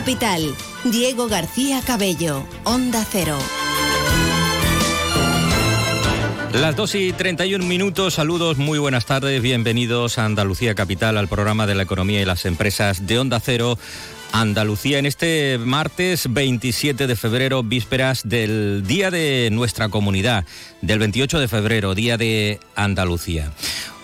Capital. Diego García Cabello, Onda Cero. Las 2 y 31 minutos, saludos, muy buenas tardes, bienvenidos a Andalucía Capital, al programa de la economía y las empresas de Onda Cero. Andalucía en este martes 27 de febrero, vísperas del Día de nuestra comunidad, del 28 de febrero, Día de Andalucía.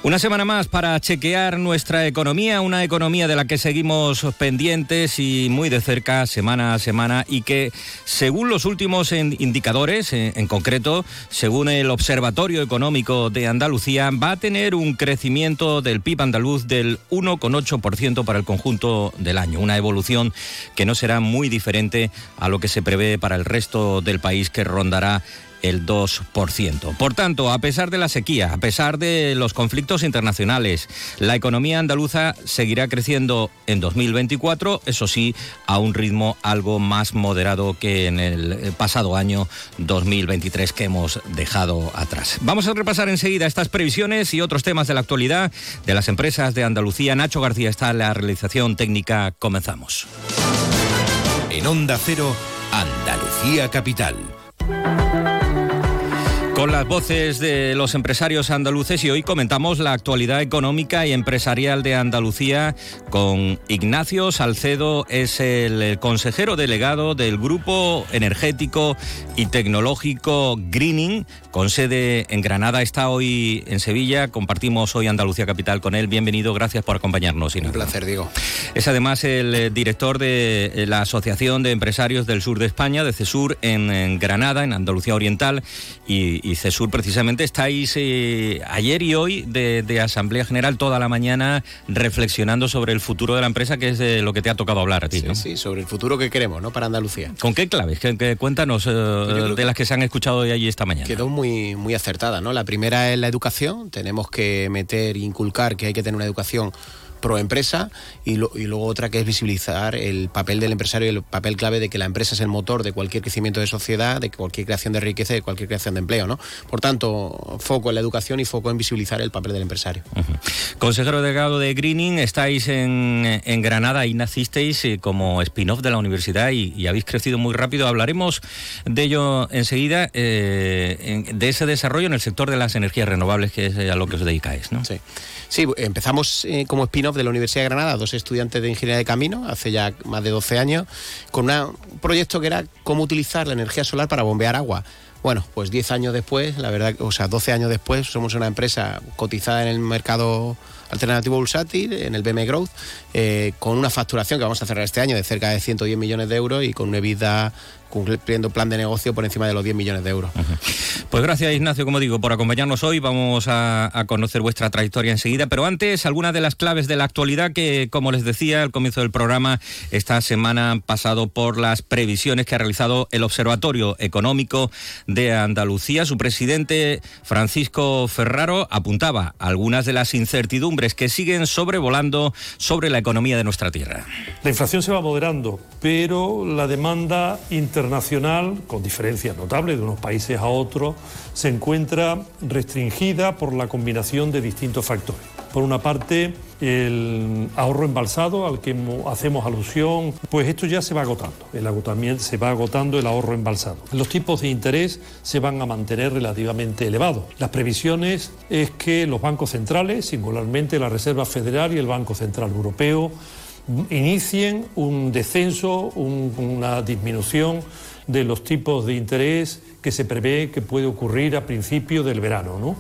Una semana más para chequear nuestra economía, una economía de la que seguimos pendientes y muy de cerca semana a semana y que según los últimos indicadores, en concreto, según el Observatorio Económico de Andalucía, va a tener un crecimiento del PIB andaluz del 1,8% para el conjunto del año, una evolución que no será muy diferente a lo que se prevé para el resto del país que rondará el 2%. Por tanto, a pesar de la sequía, a pesar de los conflictos internacionales, la economía andaluza seguirá creciendo en 2024, eso sí, a un ritmo algo más moderado que en el pasado año 2023 que hemos dejado atrás. Vamos a repasar enseguida estas previsiones y otros temas de la actualidad de las empresas de Andalucía. Nacho García está en la realización técnica. Comenzamos. En Onda Cero, Andalucía Capital. Con las voces de los empresarios andaluces y hoy comentamos la actualidad económica y empresarial de Andalucía con Ignacio Salcedo, es el consejero delegado del Grupo Energético y Tecnológico Greening, con sede en Granada, está hoy en Sevilla, compartimos hoy Andalucía Capital con él. Bienvenido, gracias por acompañarnos. Un placer, Diego. Es además el eh, director de eh, la Asociación de Empresarios del Sur de España, de CESUR, en, Granada, en Andalucía Oriental, y, y CESUR precisamente estáis eh, ayer y hoy de, Asamblea General toda la mañana reflexionando sobre el futuro de la empresa, que es de lo que te ha tocado hablar a ti. Sí, sí sobre el futuro que queremos ¿no? para Andalucía. ¿Con qué claves? Que, cuéntanos eh, de las que se han escuchado hoy allí esta mañana. Quedó muy, muy acertada. ¿no? La primera es la educación. Tenemos que meter, inculcar que hay que tener una educación pro empresa y, luego otra que es visibilizar el papel del empresario y el papel clave de que la empresa es el motor de cualquier crecimiento de sociedad, de cualquier creación de riqueza y de cualquier creación de empleo. ¿no? Por tanto, foco en la educación y foco en visibilizar el papel del empresario. Consejero delegado de Greening, estáis en, Granada y nacisteis eh, como spin-off de la universidad y, habéis crecido muy rápido. Hablaremos de ello enseguida, eh, de ese desarrollo en el sector de las energías renovables, que es a lo que os dedicáis. ¿no? Sí. Sí, empezamos eh, como spin-off de la Universidad de Granada, dos estudiantes de Ingeniería de Camino, hace ya más de 12 años, con un proyecto que era cómo utilizar la energía solar para bombear agua. Bueno, pues 10 años después, la verdad, o sea, 12 años después, somos una empresa cotizada en el mercado alternativo bursátil, en el BM Growth, eh, con una facturación que vamos a cerrar este año de cerca de 110 millones de euros y con una EBITDA cumpliendo plan de negocio por encima de los 10 millones de euros. Pues gracias Ignacio, como digo, por acompañarnos hoy. Vamos a, conocer vuestra trayectoria enseguida, pero antes algunas de las claves de la actualidad que, como les decía al comienzo del programa, esta semana han pasado por las previsiones que ha realizado el Observatorio Económico de Andalucía. Su presidente, Francisco Ferraro, apuntaba algunas de las incertidumbres que siguen sobrevolando sobre la economía de nuestra tierra. La inflación se va moderando, pero la demanda internacional, con diferencias notables de unos países a otros, se encuentra restringida por la combinación de distintos factores. Por una parte, el ahorro embalsado al que hacemos alusión, pues esto ya se va agotando, el agotamiento se va agotando el ahorro embalsado. Los tipos de interés se van a mantener relativamente elevados. Las previsiones es que los bancos centrales, singularmente la Reserva Federal y el Banco Central Europeo, inicien un descenso, una disminución de los tipos de interés que se prevé que puede ocurrir a principio del verano. ¿no?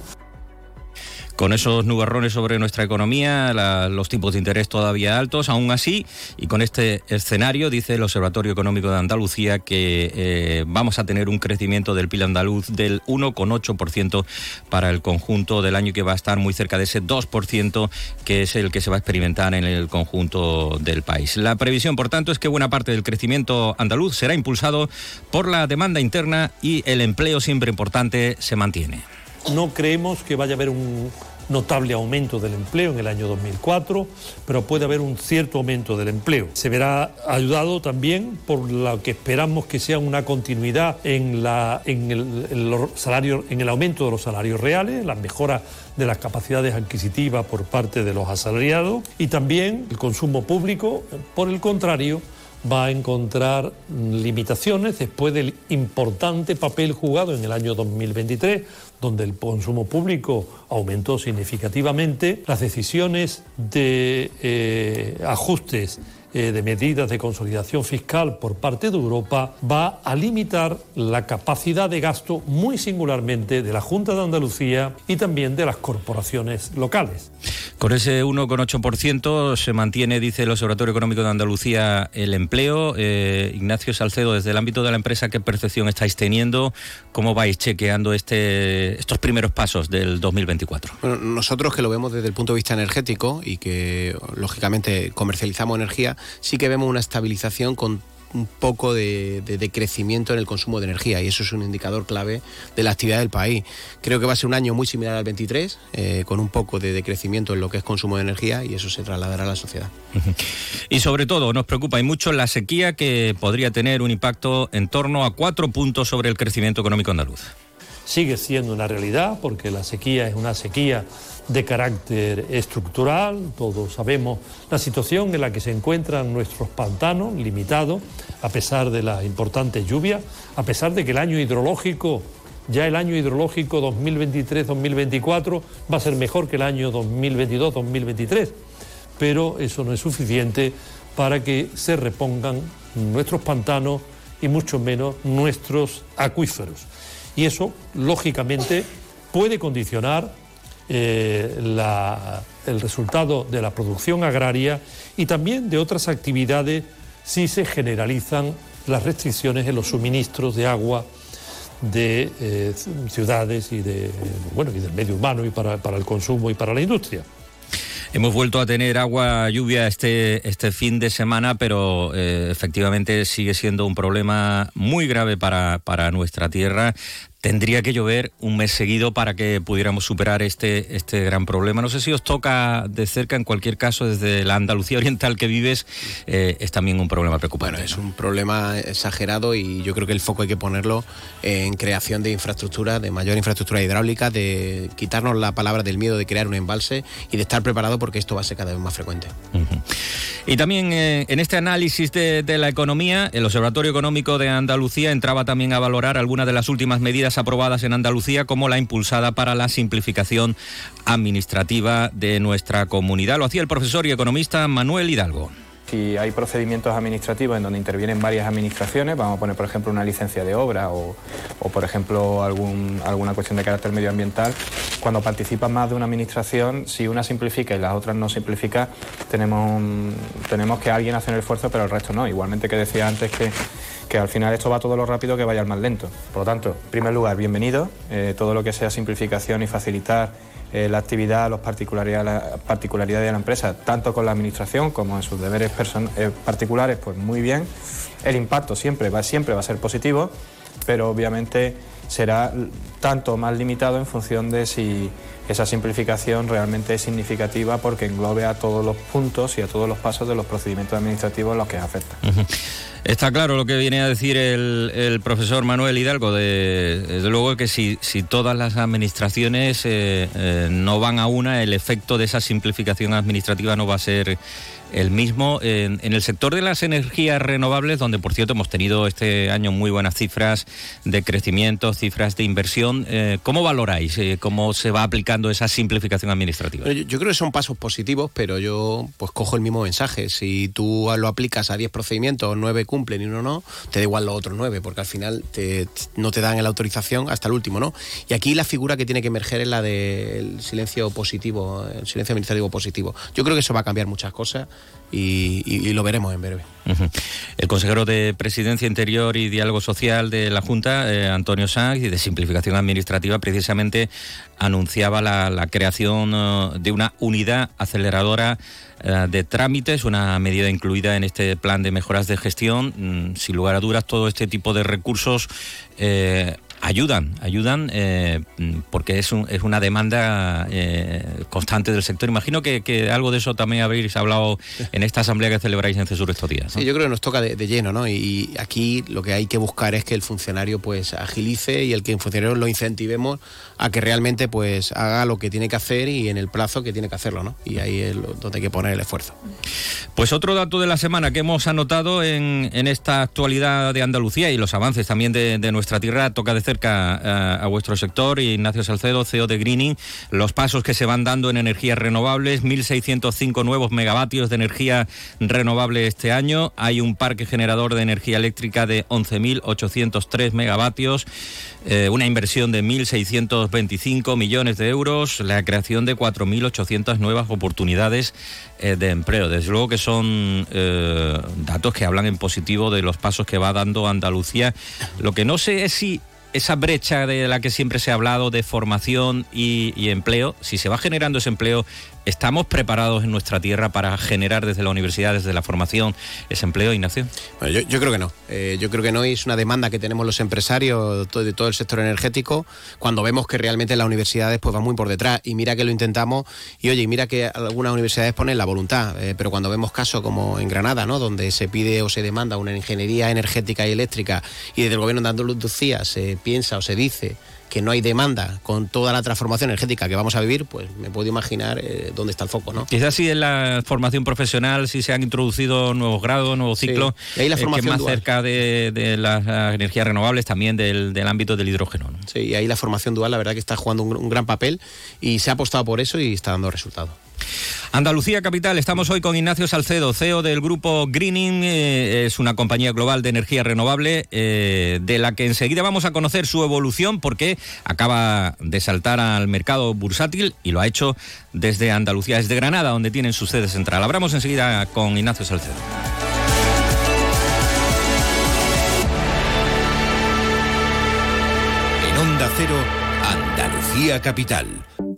Con esos nubarrones sobre nuestra economía, los tipos de interés todavía altos, aún así, y con este escenario, dice el Observatorio Económico de Andalucía que eh, vamos a tener un crecimiento del PIB andaluz del 1,8% para el conjunto del año que va a estar muy cerca de ese 2% que es el que se va a experimentar en el conjunto del país. La previsión, por tanto, es que buena parte del crecimiento andaluz será impulsado por la demanda interna y el empleo siempre importante se mantiene. No creemos que vaya a haber un notable aumento del empleo en el año 2004, pero puede haber un cierto aumento del empleo. Se verá ayudado también por lo que esperamos que sea una continuidad en, la, en, el, en el aumento de los salarios reales, la mejora de las capacidades adquisitivas por parte de los asalariados y también el consumo público, por el contrario, va a encontrar limitaciones después del importante papel jugado en el año 2023, donde el consumo público aumentó significativamente. Las decisiones de eh, ajustes eh, de medidas de consolidación fiscal por parte de Europa va a limitar la capacidad de gasto muy singularmente de la Junta de Andalucía y también de las corporaciones locales. Con ese 1,8% se mantiene, dice el Observatorio Económico de Andalucía, el empleo. Eh, Ignacio Salcedo, desde el ámbito de la empresa, ¿qué percepción estáis teniendo? ¿Cómo vais chequeando este, estos primeros pasos del 2024? Bueno, nosotros que lo vemos desde el punto de vista energético y que lógicamente comercializamos energía, sí que vemos una estabilización con un poco de, crecimiento en el consumo de energía y eso es un indicador clave de la actividad del país. Creo que va a ser un año muy similar al 23, eh, con un poco de decrecimiento en lo que es consumo de energía y eso se trasladará a la sociedad. Y sobre todo nos preocupa y mucho la sequía que podría tener un impacto en torno a cuatro puntos sobre el crecimiento económico andaluz. Sigue siendo una realidad porque la sequía es una sequía de carácter estructural. Todos sabemos la situación en la que se encuentran nuestros pantanos, limitados, a pesar de las importantes lluvias, a pesar de que el año hidrológico, ya el año hidrológico 2023-2024, va a ser mejor que el año 2022-2023. Pero eso no es suficiente para que se repongan nuestros pantanos y mucho menos nuestros acuíferos. Y eso, lógicamente, puede condicionar eh, el resultado de la producción agraria y también de otras actividades si se generalizan las restricciones en los suministros de agua de eh, ciudades y de bueno y del medio humano y para, para el consumo y para la industria. Hemos vuelto a tener agua, lluvia este, este fin de semana, pero eh, efectivamente sigue siendo un problema muy grave para, para nuestra tierra tendría que llover un mes seguido para que pudiéramos superar este, este gran problema. No sé si os toca de cerca, en cualquier caso, desde la Andalucía Oriental que vives, eh, es también un problema preocupante. Bueno, es un problema exagerado y yo creo que el foco hay que ponerlo en creación de infraestructura, de mayor infraestructura hidráulica, de quitarnos la palabra del miedo de crear un embalse y de estar preparado porque esto va a ser cada vez más frecuente. Y también eh, en este análisis de, de la economía, el Observatorio Económico de Andalucía entraba también a valorar algunas de las últimas medidas aprobadas en Andalucía como la impulsada para la simplificación administrativa de nuestra comunidad. Lo hacía el profesor y economista Manuel Hidalgo. Si hay procedimientos administrativos en donde intervienen varias administraciones, vamos a poner por ejemplo una licencia de obra o, por ejemplo alguna cuestión de carácter medioambiental, cuando participa más de una administración, si una simplifica y las otras no simplifica, tenemos, tenemos que alguien hacer el esfuerzo pero el resto no. Igualmente que decía antes que que al final esto va todo lo rápido que vaya más lento. Por lo tanto, en primer lugar, bienvenido. Eh, todo lo que sea simplificación y facilitar eh, la actividad, las particularidades, particularidades de la empresa, tanto con la administración como en sus deberes eh, particulares, pues muy bien. El impacto siempre va, siempre va a ser positivo, pero obviamente será tanto más limitado en función de si esa simplificación realmente es significativa porque englobe a todos los puntos y a todos los pasos de los procedimientos administrativos en los que afecta. Está claro lo que viene a decir el, profesor Manuel Hidalgo, de, desde luego que si, todas las administraciones eh, eh, no van a una, el efecto de esa simplificación administrativa no va a ser el mismo en, el sector de las energías renovables, donde por cierto hemos tenido este año muy buenas cifras de crecimiento, cifras de inversión. Eh, ¿Cómo valoráis eh, cómo se va aplicando esa simplificación administrativa? Yo, creo que son pasos positivos, pero yo pues cojo el mismo mensaje. Si tú lo aplicas a 10 procedimientos, 9 cumplen y uno no, te da igual los otros 9, porque al final no te dan la autorización hasta el último, ¿no? Y aquí la figura que tiene que emerger es la del silencio positivo, el silencio administrativo positivo. Yo creo que eso va a cambiar muchas cosas y, lo veremos en breve. El consejero de Presidencia Interior y Diálogo Social de la Junta, eh, Antonio Sanz, y de Simplificación Administrativa, precisamente anunciaba la, creación eh, de una unidad aceleradora eh, de trámites, una medida incluida en este plan de mejoras de gestión. Mm, sin lugar a dudas, todo este tipo de recursos ayudan, ayudan eh, porque es, es una demanda eh, constante del sector. Imagino que, algo de eso también habréis hablado en esta asamblea que celebráis en CESUR estos días. Sí, yo creo que nos toca de, lleno, ¿no? Y aquí lo que hay que buscar es que el funcionario pues agilice y el que el funcionario lo incentivemos a que realmente pues haga lo que tiene que hacer y en el plazo que tiene que hacerlo, ¿no? Y ahí es donde hay que poner el esfuerzo. Pues otro dato de la semana que hemos anotado en, esta actualidad de Andalucía y los avances también de, nuestra tierra toca de cerca eh, a, vuestro sector, Ignacio Salcedo, CEO de Greening, los pasos que se van dando en energías renovables, 1.605 nuevos megavatios de energía renovable este año, hay un parque generador de energía eléctrica de 11.803 megavatios, eh, una inversión de 1.625 millones de euros, la creación de 4.800 nuevas oportunidades eh, de empleo. Desde luego que son datos que hablan en positivo de los pasos que va dando Andalucía. Lo que no sé es si esa brecha de la que siempre se ha hablado de formación y, empleo, si se va generando ese empleo ¿Estamos preparados en nuestra tierra para generar desde la universidad, desde la formación, ese empleo, Ignacio? Bueno, yo, creo que no. Eh, yo creo que no es una demanda que tenemos los empresarios de todo el sector energético cuando vemos que realmente las universidades pues van muy por detrás. Y mira que lo intentamos y oye, mira que algunas universidades ponen la voluntad, eh, pero cuando vemos casos como en Granada, ¿no? donde se pide o se demanda una ingeniería energética y eléctrica y desde el gobierno de Andalucía se piensa o se dice que no hay demanda con toda la transformación energética que vamos a vivir, pues me puedo imaginar eh, dónde está el foco, ¿no? Quizás si en la formación profesional, si se han introducido nuevos grados, nuevos ciclos, y ahí la formación más cerca de, las energías renovables, también del, ámbito del hidrógeno. Sí, y ahí la formación dual, la verdad que está jugando un gran papel y se ha apostado por eso y está dando resultados. Andalucía Capital, estamos hoy con Ignacio Salcedo, CEO del grupo Greening, eh, es una compañía global de energía renovable, eh, de la que enseguida vamos a conocer su evolución porque acaba de saltar al mercado bursátil y lo ha hecho desde Andalucía, desde Granada, donde tienen su sede central. Hablamos enseguida con Ignacio Salcedo. En Onda Cero, Andalucía Capital.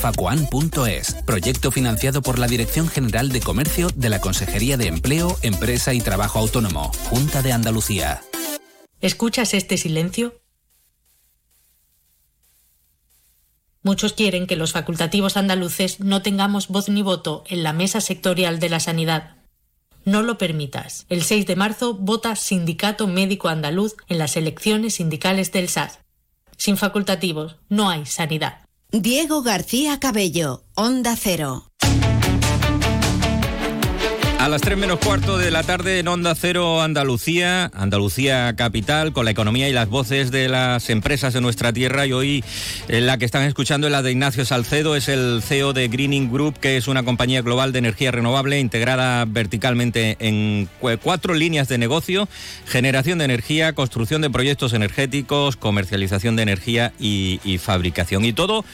facuan.es, proyecto financiado por la Dirección General de Comercio de la Consejería de Empleo, Empresa y Trabajo Autónomo, Junta de Andalucía. ¿Escuchas este silencio? Muchos quieren que los facultativos andaluces no tengamos voz ni voto en la mesa sectorial de la sanidad. No lo permitas. El 6 de marzo vota Sindicato Médico Andaluz en las elecciones sindicales del SAS. Sin facultativos no hay sanidad. Diego García Cabello, Onda Cero. A las 3 menos cuarto de la tarde en Onda Cero Andalucía, Andalucía Capital, con la economía y las voces de las empresas de nuestra tierra. Y hoy eh, la que están escuchando es la de Ignacio Salcedo, es el CEO de Greening Group, que es una compañía global de energía renovable integrada verticalmente en cuatro líneas de negocio, generación de energía, construcción de proyectos energéticos, comercialización de energía y fabricación. Y todo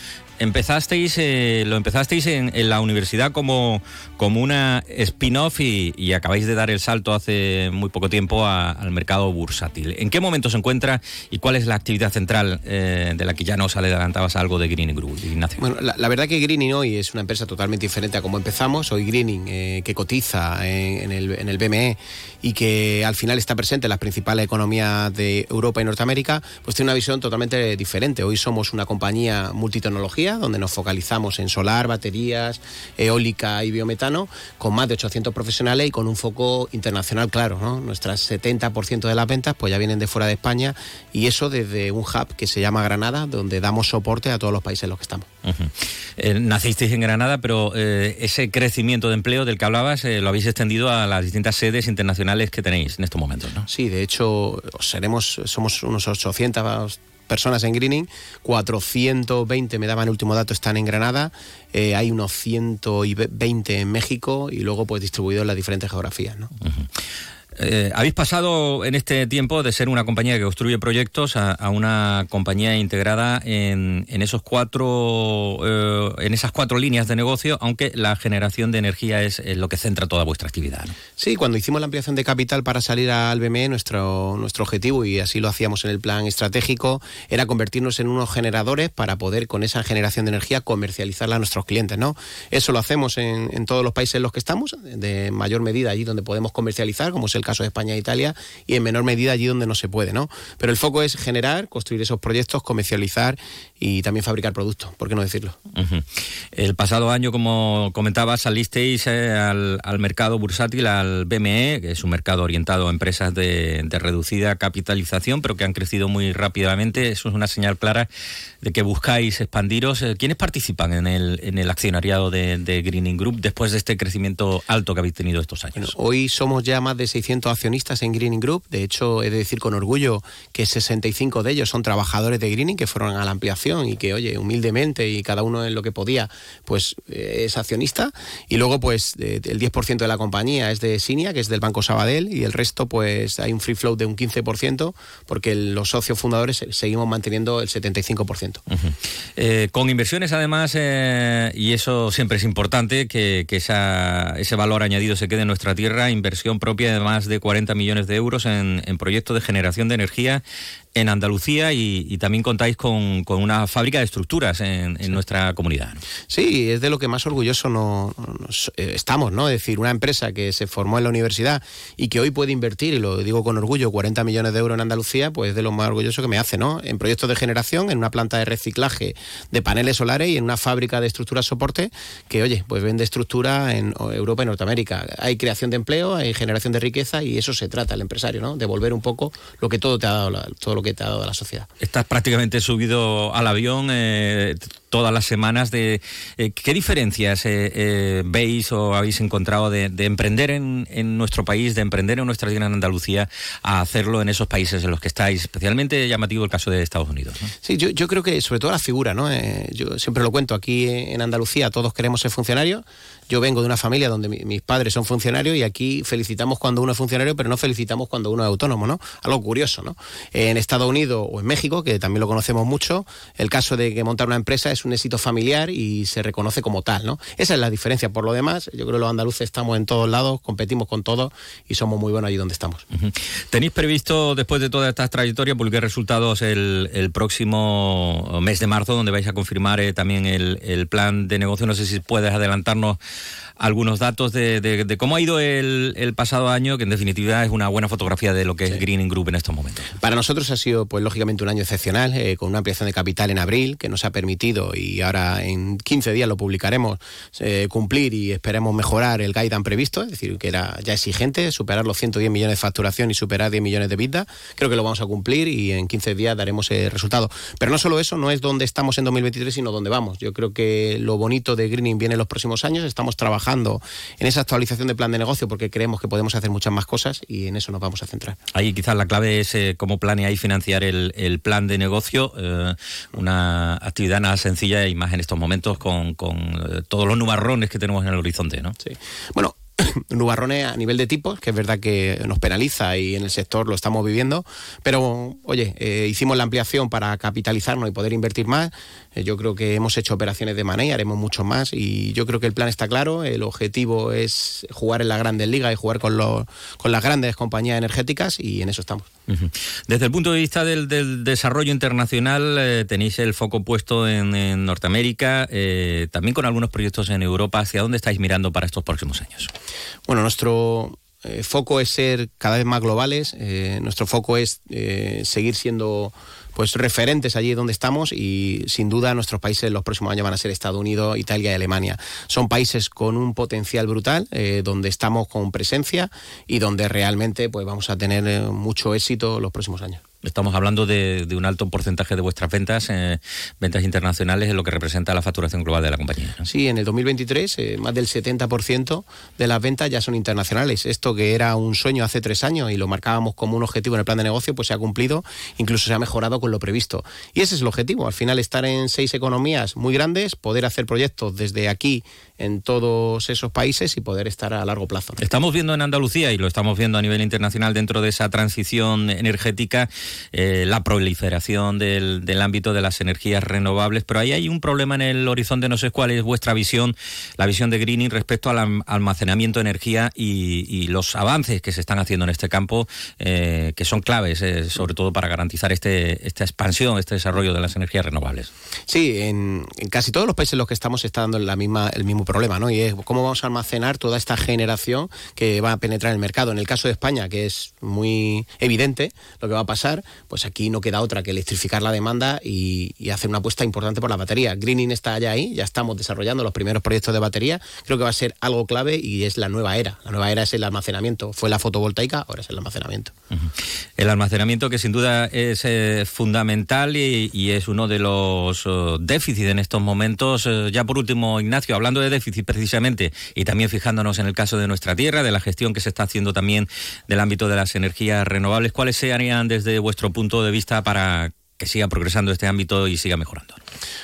empezasteis, eh, lo empezasteis en, la universidad como, como una spin-off y, acabáis de dar el salto hace muy poco tiempo al mercado bursátil. ¿En qué momento se encuentra y cuál es la actividad central eh, de la que ya nos adelantabas algo de Greening Group, Ignacio? Bueno, la, verdad que Greening hoy es una empresa totalmente diferente a como empezamos. Hoy Greening, eh, que cotiza en, el, en el BME y que al final está presente en las principales economías de Europa y Norteamérica, pues tiene una visión totalmente diferente. Hoy somos una compañía multitecnología donde nos focalizamos en solar, baterías, eólica y biometano, con más de 800 profesionales y con un foco internacional claro. ¿no? Nuestras 70% de las ventas pues ya vienen de fuera de España y eso desde un hub que se llama Granada, donde damos soporte a todos los países en los que estamos. Eh, nacisteis en Granada, pero eh, ese crecimiento de empleo del que hablabas eh, lo habéis extendido a las distintas sedes internacionales que tenéis en estos momentos, ¿no? Sí, de hecho, seremos, somos unos 800 personas en Greening, 420, me daban el último dato, están en Granada, eh, hay unos 120 en México y luego pues distribuidos en las diferentes geografías. ¿no? Eh, habéis pasado en este tiempo de ser una compañía que construye proyectos a, una compañía integrada en, esos cuatro, eh, en esas cuatro líneas de negocio, aunque la generación de energía es, lo que centra toda vuestra actividad. Sí, cuando hicimos la ampliación de capital para salir al BME, nuestro, nuestro objetivo, y así lo hacíamos en el plan estratégico, era convertirnos en unos generadores para poder con esa generación de energía comercializarla a nuestros clientes. ¿no? Eso lo hacemos en, en todos los países en los que estamos, de mayor medida allí donde podemos comercializar, como es el caso de España e Italia, y en menor medida allí donde no se puede, ¿no? Pero el foco es generar, construir esos proyectos, comercializar y también fabricar productos, ¿por qué no decirlo? El pasado año, como comentaba, salisteis eh, al, mercado bursátil, al BME, que es un mercado orientado a empresas de, reducida capitalización, pero que han crecido muy rápidamente. Eso es una señal clara de que buscáis expandiros. Eh, ¿Quiénes participan en el, en el accionariado de, Greening Group después de este crecimiento alto que habéis tenido estos años? hoy somos ya más de 600 accionistas en Greening Group. De hecho, he de decir con orgullo que 65 de ellos son trabajadores de Greening que fueron a la ampliación y que, oye, humildemente y cada uno en lo que podía, pues eh, es accionista. Y luego, pues el 10% de la compañía es de Sinia, que es del Banco Sabadell, y el resto, pues hay un free flow de un 15%, porque los socios fundadores seguimos manteniendo el 75%. Eh, con inversiones, además, eh, y eso siempre es importante, que, ese valor añadido se quede en nuestra tierra, inversión propia de más de 40 millones de euros en proyectos de generación de energía en Andalucía y, también contáis con, una fábrica de estructuras en, nuestra comunidad. Sí, es de lo que más orgulloso no, eh, estamos, ¿no? Es decir, una empresa que se formó en la universidad y que hoy puede invertir, y lo digo con orgullo, 40 millones de euros en Andalucía, pues es de lo más orgulloso que me hace, ¿no? En proyectos de generación, en una planta de reciclaje de paneles solares y en una fábrica de estructuras soporte que, oye, pues vende estructura en Europa y Norteamérica. Hay creación de empleo, hay generación de riqueza y eso se trata el empresario, ¿no? Devolver un poco lo que todo te ha dado, todo que te ha dado la sociedad. Estás prácticamente subido al avión eh, todas las semanas. De, eh, ¿Qué diferencias eh, veis o habéis encontrado de, emprender en, nuestro país, de emprender en nuestra en Andalucía, a hacerlo en esos países en los que estáis? Especialmente llamativo el caso de Estados Unidos. Sí, yo, yo, creo que sobre todo la figura, ¿no? yo siempre lo cuento, aquí en Andalucía todos queremos ser funcionarios. Yo vengo de una familia donde mis padres son funcionarios y aquí felicitamos cuando uno es funcionario, pero no felicitamos cuando uno es autónomo, ¿no? Algo curioso, ¿no? En Estados Unidos o en México, que también lo conocemos mucho, el caso de que montar una empresa es un éxito familiar y se reconoce como tal, ¿no? Esa es la diferencia. Por lo demás, yo creo que los andaluces estamos en todos lados, competimos con todos y somos muy buenos allí donde estamos. ¿Tenéis previsto, después de toda esta trayectoria, publicar resultados el, próximo mes de marzo, donde vais a confirmar eh, también el, plan de negocio? No sé si puedes adelantarnos algunos datos de, cómo ha ido el, pasado año, que en definitiva es una buena fotografía de lo que es Greening Group en estos momentos. Para nosotros ha sido, pues lógicamente, un año excepcional, eh, con una ampliación de capital en abril, que nos ha permitido, y ahora en 15 días lo publicaremos, eh, cumplir y esperemos mejorar el guidance previsto, es decir, que era ya exigente, superar los 110 millones de facturación y superar 10 millones de vida. Creo que lo vamos a cumplir y en 15 días daremos el resultado. Pero no solo eso, no es donde estamos en 2023, sino donde vamos. Yo creo que lo bonito de Greening viene en los próximos años. Estamos trabajando en esa actualización de plan de negocio porque creemos que podemos hacer muchas más cosas y en eso nos vamos a centrar. Ahí quizás la clave es eh, cómo planeáis financiar el, plan de negocio, eh, una actividad nada sencilla y más en estos momentos con, eh, todos los nubarrones que tenemos en el horizonte. ¿no? Sí. Bueno, nubarrones a nivel de tipos, que es verdad que nos penaliza y en el sector lo estamos viviendo, pero oye, eh, hicimos la ampliación para capitalizarnos y poder invertir más. Eh, yo creo que hemos hecho operaciones de money, haremos mucho más y yo creo que el plan está claro. El objetivo es jugar en la grandes ligas y jugar con, los, con las grandes compañías energéticas y en eso estamos. Desde el punto de vista del, desarrollo internacional, eh, tenéis el foco puesto en, Norteamérica, también con algunos proyectos en Europa. ¿Hacia dónde estáis mirando para estos próximos años? Bueno, nuestro eh, foco es ser cada vez más globales. nuestro foco es seguir siendo pues referentes allí donde estamos y sin duda nuestros países en los próximos años van a ser Estados Unidos, Italia y Alemania. Son países con un potencial brutal, eh, donde estamos con presencia y donde realmente pues vamos a tener eh, mucho éxito los próximos años. Estamos hablando de, un alto porcentaje de vuestras ventas, eh, ventas internacionales, en lo que representa la facturación global de la compañía. Sí, en el 2023 eh, más del 70% de las ventas ya son internacionales. Esto que era un sueño hace tres años y lo marcábamos como un objetivo en el plan de negocio, pues se ha cumplido, incluso se ha mejorado con lo previsto. Y ese es el objetivo, al final estar en seis economías muy grandes, poder hacer proyectos desde aquí en todos esos países y poder estar a largo plazo. Estamos viendo en Andalucía y lo estamos viendo a nivel internacional dentro de esa transición energética eh, la proliferación del, ámbito de las energías renovables, pero ahí hay un problema en el horizonte, no sé cuál es vuestra visión, la visión de Greening respecto al almacenamiento de energía y, los avances que se están haciendo en este campo, eh, que son claves, eh, sobre todo para garantizar este, esta expansión, este desarrollo de las energías renovables. Sí, en, casi todos los países en los que estamos está dando la misma, el mismo problema, ¿no? Y es cómo vamos a almacenar toda esta generación que va a penetrar en el mercado. En el caso de España, que es muy evidente lo que va a pasar, pues aquí no queda otra que electrificar la demanda y, hacer una apuesta importante por la batería. Greening está ya ahí, ya estamos desarrollando los primeros proyectos de batería. Creo que va a ser algo clave y es la nueva era. La nueva era es el almacenamiento. Fue la fotovoltaica, ahora es el almacenamiento. El almacenamiento que sin duda es eh, fundamental y, es uno de los oh, déficits en estos momentos. Eh, ya por último, Ignacio, hablando de déficit precisamente y también fijándonos en el caso de nuestra tierra, de la gestión que se está haciendo también del ámbito de las energías renovables, ¿cuáles serían desde vuestro punto de vista para que siga progresando este ámbito y siga mejorando?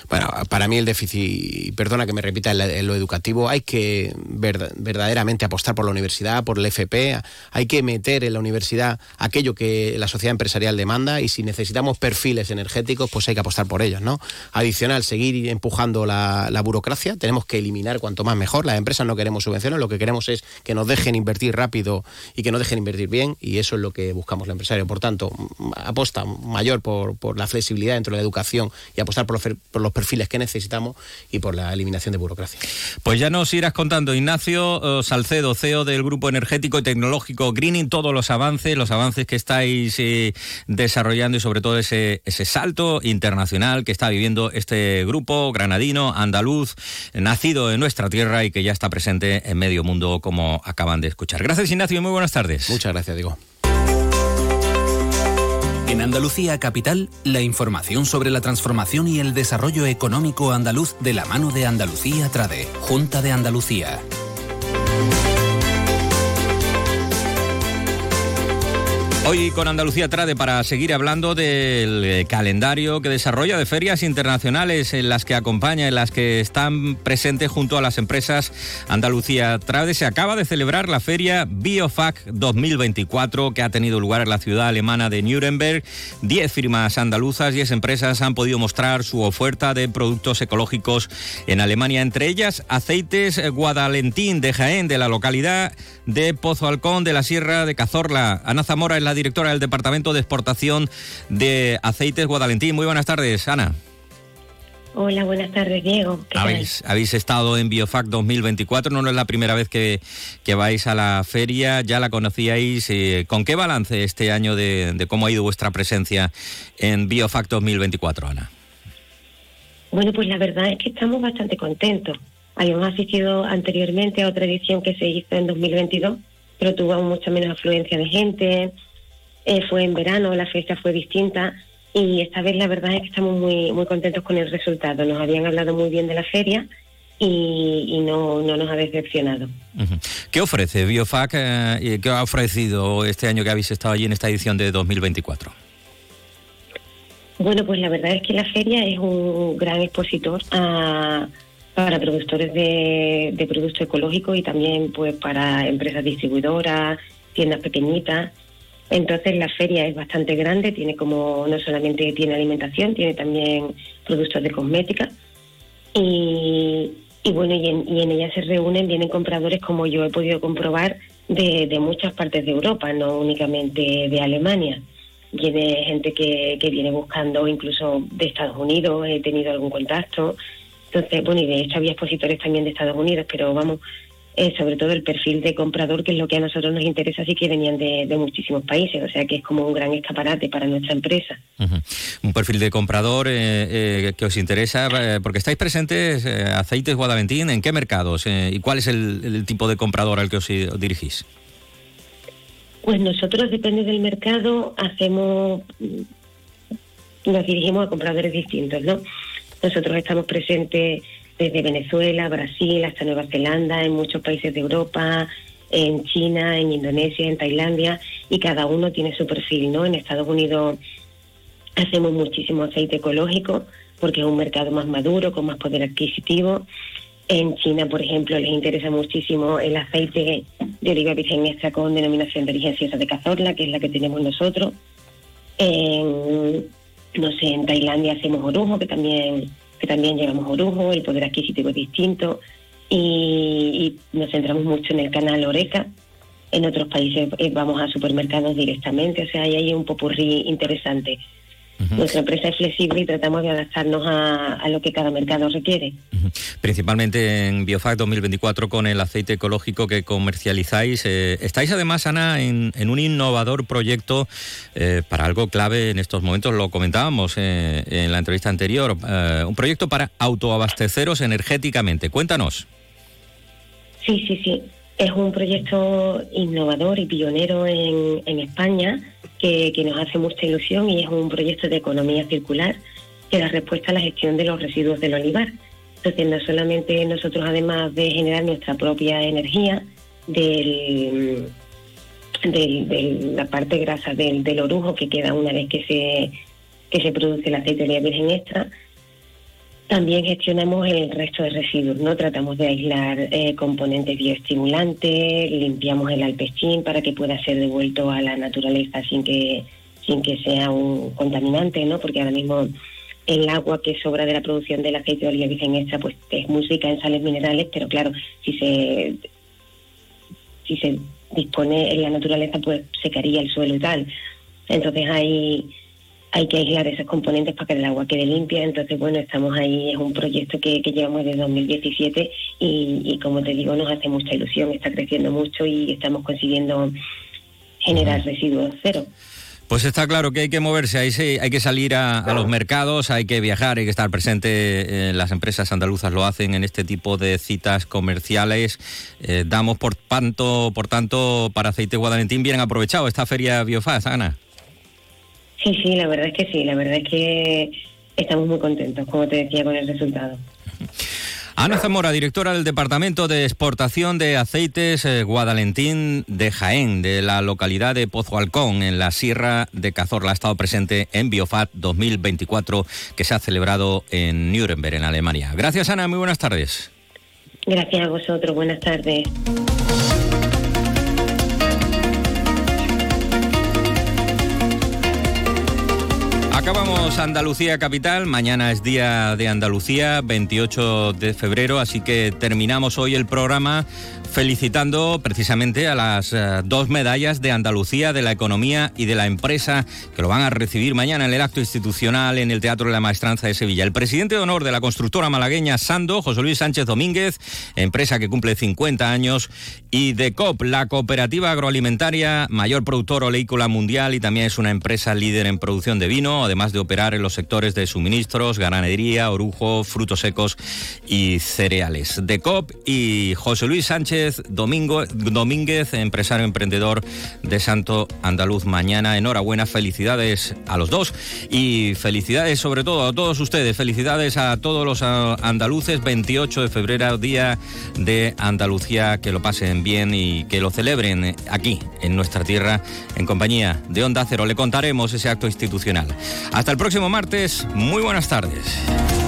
Bueno, para mí el déficit, perdona que me repita en lo educativo, hay que verdaderamente apostar por la universidad, por el FP, hay que meter en la universidad aquello que la sociedad empresarial demanda y si necesitamos perfiles energéticos, pues hay que apostar por ellos, ¿no? Adicional, seguir empujando la, burocracia, tenemos que eliminar cuanto más mejor, las empresas no queremos subvenciones, lo que queremos es que nos dejen invertir rápido y que nos dejen invertir bien y eso es lo que buscamos el empresario. Por tanto, aposta mayor por, por la flexibilidad dentro de la educación y apostar por los por los perfiles que necesitamos y por la eliminación de burocracia. Pues ya nos irás contando, Ignacio eh, Salcedo, CEO del Grupo Energético y Tecnológico Greening, todos los avances, los avances que estáis eh, desarrollando y sobre todo ese, ese salto internacional que está viviendo este grupo granadino, andaluz, nacido en nuestra tierra y que ya está presente en medio mundo, como acaban de escuchar. Gracias, Ignacio, y muy buenas tardes. Muchas gracias, Diego. En Andalucía Capital, la información sobre la transformación y el desarrollo económico andaluz de la mano de Andalucía Trade, Junta de Andalucía. Hoy con Andalucía Trade para seguir hablando del eh, calendario que desarrolla de ferias internacionales en las que acompaña, en las que están presentes junto a las empresas Andalucía Trade. Se acaba de celebrar la feria Biofac 2024 que ha tenido lugar en la ciudad alemana de Nuremberg. Diez firmas andaluzas, diez empresas han podido mostrar su oferta de productos ecológicos en Alemania, entre ellas aceites Guadalentín de Jaén, de la localidad de Pozo Halcón, de la Sierra de Cazorla. Ana Zamora es la directora del Departamento de Exportación de Aceites Guadalentín. Muy buenas tardes, Ana. Hola, buenas tardes, Diego. ¿Habéis, habéis, estado en Biofac 2024, no, es la primera vez que, vais a la feria, ya la conocíais. Eh, ¿Con qué balance este año de, cómo ha ido vuestra presencia en Biofac 2024, Ana? Bueno, pues la verdad es que estamos bastante contentos. Habíamos asistido anteriormente a otra edición que se hizo en 2022, pero tuvo mucha menos afluencia de gente, eh, fue en verano, la fiesta fue distinta y esta vez la verdad es que estamos muy, muy contentos con el resultado. Nos habían hablado muy bien de la feria y, no, no, nos ha decepcionado. ¿Qué ofrece Biofac eh, qué ha ofrecido este año que habéis estado allí en esta edición de 2024? Bueno, pues la verdad es que la feria es un gran expositor para productores de, de productos ecológicos y también pues para empresas distribuidoras, tiendas pequeñitas entonces la feria es bastante grande, tiene como no solamente tiene alimentación, tiene también productos de cosmética y, bueno y en, ella se reúnen vienen compradores como yo he podido comprobar de, de muchas partes de Europa, no únicamente de Alemania. Viene gente que, que viene buscando incluso de Estados Unidos, he tenido algún contacto. Entonces, bueno, y de hecho había expositores también de Estados Unidos, pero vamos, eh, sobre todo el perfil de comprador, que es lo que a nosotros nos interesa, sí que venían de, muchísimos países, o sea que es como un gran escaparate para nuestra empresa. Un perfil de comprador eh, eh, que os interesa, porque estáis presentes, Aceites Guadalentín, ¿en qué mercados y cuál es el, tipo de comprador al que os dirigís? Pues nosotros, depende del mercado, hacemos, nos dirigimos a compradores distintos, ¿no? Nosotros estamos presentes desde Venezuela, Brasil, hasta Nueva Zelanda, en muchos países de Europa, en China, en Indonesia, en Tailandia, y cada uno tiene su perfil, ¿no? En Estados Unidos hacemos muchísimo aceite ecológico porque es un mercado más maduro, con más poder adquisitivo. En China, por ejemplo, les interesa muchísimo el aceite de oliva virgen extra con denominación de origen Ciesa de Cazorla, que es la que tenemos nosotros. No sé, en Tailandia hacemos orujo, que también, que también llevamos orujo, el poder adquisitivo es distinto. Y, nos centramos mucho en el canal Oreca. En otros países eh, vamos a supermercados directamente, o sea, hay ahí un popurrí interesante. Nuestra empresa es flexible y tratamos de adaptarnos a, lo que cada mercado requiere. Principalmente en Biofac 2024 con el aceite ecológico que comercializáis. Eh, estáis además, Ana, en, un innovador proyecto eh, para algo clave en estos momentos, lo comentábamos eh, en la entrevista anterior, un proyecto para autoabasteceros energéticamente. Cuéntanos. Sí, sí, sí. Es un proyecto innovador y pionero en, en España que, nos hace mucha ilusión y es un proyecto de economía circular que da respuesta a la gestión de los residuos del olivar. Entonces, no solamente nosotros, además de generar nuestra propia energía del, de la parte grasa del, del, orujo que queda una vez que se, que se produce de oliva virgen extra, también gestionamos el resto de residuos, ¿no? Tratamos de aislar eh, componentes bioestimulantes, limpiamos el alpechín para que pueda ser devuelto a la naturaleza sin que, sin que sea un contaminante, ¿no? Porque ahora mismo el agua que sobra de la producción del aceite de oliva virgen extra pues es muy rica en sales minerales, pero claro, si se si se dispone en la naturaleza pues secaría el suelo y tal. Entonces hay hay que aislar esos componentes para que el agua quede limpia. Entonces, bueno, estamos ahí, es un proyecto que, llevamos desde 2017 y, como te digo, nos hace mucha ilusión, está creciendo mucho y estamos consiguiendo generar residuos cero. Pues está claro que hay que moverse, hay, hay que salir a, los mercados, hay que viajar, hay que estar presente. Eh, las empresas andaluzas lo hacen en este tipo de citas comerciales. Eh, damos por tanto, por tanto, para Aceite Guadalentín bien aprovechado esta feria Biofaz, Ana. Sí, sí, la verdad es que sí, la verdad es que estamos muy contentos, como te decía, con el resultado. Ana Zamora, directora del Departamento de Exportación de Aceites eh, Guadalentín de Jaén, de la localidad de Pozo Alcón, en la Sierra de Cazorla. Ha estado presente en Biofat 2024, que se ha celebrado en Nuremberg, en Alemania. Gracias, Ana. Muy buenas tardes. Gracias a vosotros. Buenas tardes. Andalucía Capital, mañana es día de Andalucía, 28 de febrero, así que terminamos hoy el programa felicitando precisamente a las eh, dos medallas de Andalucía, de la economía y de la empresa, que lo van a recibir mañana en el acto institucional en el Teatro de la Maestranza de Sevilla. El presidente de honor de la constructora malagueña Sando, José Luis Sánchez Domínguez, empresa que cumple 50 años, y de COP, la cooperativa agroalimentaria, mayor productor oleícola mundial y también es una empresa líder en producción de vino, además de operar en los sectores de suministros, ganadería, orujo, frutos secos y cereales. De COP y José Luis Domingo, Domínguez, empresario emprendedor de Santo Andaluz Mañana. Enhorabuena, felicidades a los dos y felicidades sobre todo a todos ustedes. Felicidades a todos los andaluces. 28 de febrero, día de Andalucía. Que lo pasen bien y que lo celebren aquí, en nuestra tierra, en compañía de Onda Cero. Le contaremos ese acto institucional. Hasta el próximo martes. Muy buenas tardes.